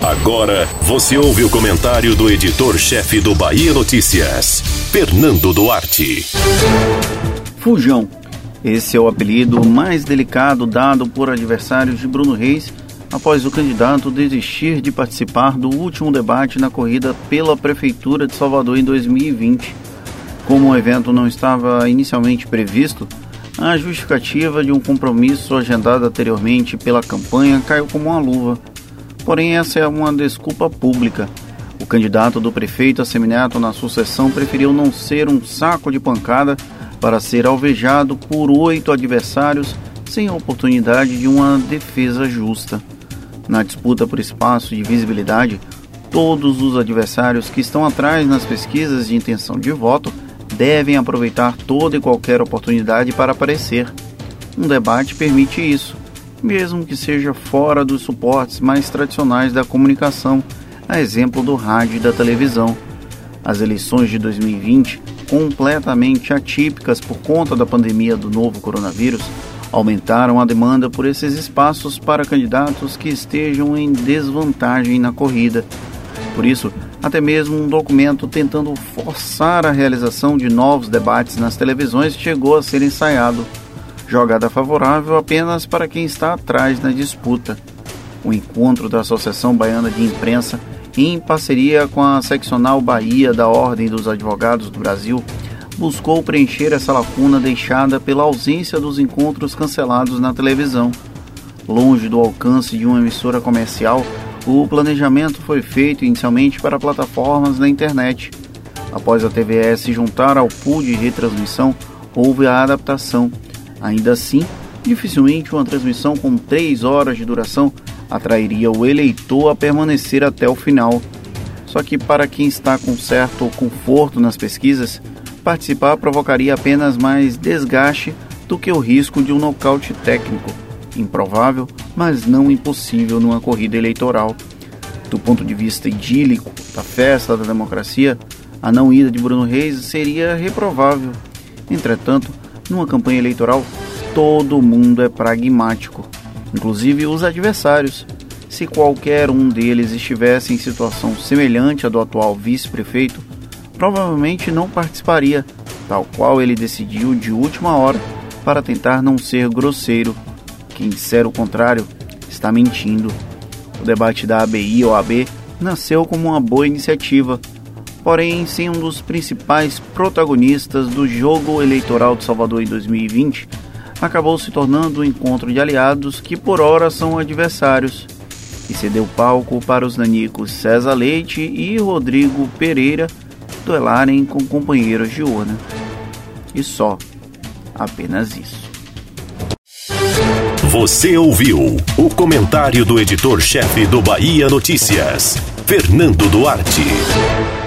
Agora você ouve o comentário do editor-chefe do Bahia Notícias, Fernando Duarte. Fujão. Esse é o apelido mais delicado dado por adversários de Bruno Reis após o candidato desistir de participar do último debate na corrida pela Prefeitura de Salvador em 2020. Como o evento não estava inicialmente previsto, a justificativa de um compromisso agendado anteriormente pela campanha caiu como uma luva. Porém, essa é uma desculpa pública. O candidato do prefeito a semineto na sucessão preferiu não ser um saco de pancada para ser alvejado por oito adversários sem a oportunidade de uma defesa justa. Na disputa por espaço de visibilidade, todos os adversários que estão atrás nas pesquisas de intenção de voto devem aproveitar toda e qualquer oportunidade para aparecer. Um debate permite isso, mesmo que seja fora dos suportes mais tradicionais da comunicação, a exemplo do rádio e da televisão. As eleições de 2020, completamente atípicas por conta da pandemia do novo coronavírus, aumentaram a demanda por esses espaços para candidatos que estejam em desvantagem na corrida. Por isso, até mesmo um documento tentando forçar a realização de novos debates nas televisões chegou a ser ensaiado. Jogada favorável apenas para quem está atrás na disputa. O encontro da Associação Baiana de Imprensa, em parceria com a Seccional Bahia da Ordem dos Advogados do Brasil, buscou preencher essa lacuna deixada pela ausência dos encontros cancelados na televisão. Longe do alcance de uma emissora comercial, o planejamento foi feito inicialmente para plataformas na internet. Após a TVS se juntar ao pool de retransmissão, houve a adaptação. Ainda assim, dificilmente uma transmissão com 3 horas de duração atrairia o eleitor a permanecer até o final. Só que para quem está com certo conforto nas pesquisas, participar provocaria apenas mais desgaste do que o risco de um nocaute técnico improvável, mas não impossível numa corrida eleitoral. Do ponto de vista idílico da festa da democracia, a não ida de Bruno Reis seria reprovável. Entretanto, numa campanha eleitoral, todo mundo é pragmático, inclusive os adversários. Se qualquer um deles estivesse em situação semelhante à do atual vice-prefeito, provavelmente não participaria, tal qual ele decidiu de última hora para tentar não ser grosseiro quem disser o contrário está mentindo. O debate da ABI ou AB nasceu como uma boa iniciativa, porém sem um dos principais protagonistas do jogo eleitoral de Salvador em 2020, acabou se tornando um encontro de aliados que por hora são adversários, e cedeu palco para os nanicos César Leite e Rodrigo Pereira duelarem com companheiros de urna. E só, apenas isso. Você ouviu o comentário do editor-chefe do Bahia Notícias, Fernando Duarte.